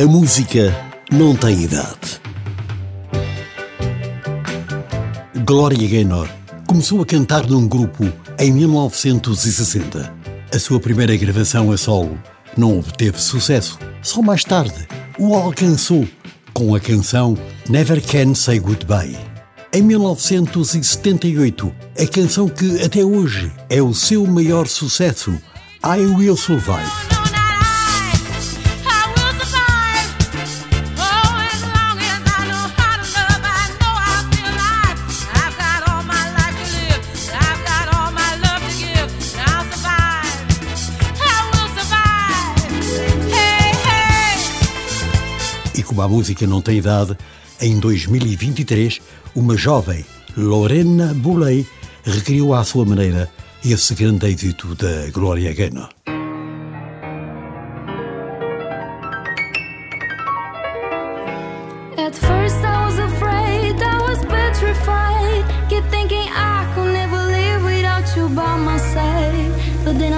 A música não tem idade. Gloria Gaynor começou a cantar num grupo em 1960. A sua primeira gravação a solo não obteve sucesso. Só mais tarde o alcançou com a canção Never Can Say Goodbye. Em 1978, a canção que até hoje é o seu maior sucesso, I Will Survive. E como a música não tem idade, em 2023, uma jovem, Lorena Boulay, recriou à sua maneira esse grande êxito da Gloria Gaynor.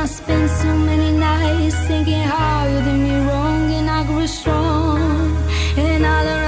I spent so many nights thinking how you did me wrong, and I grew strong. And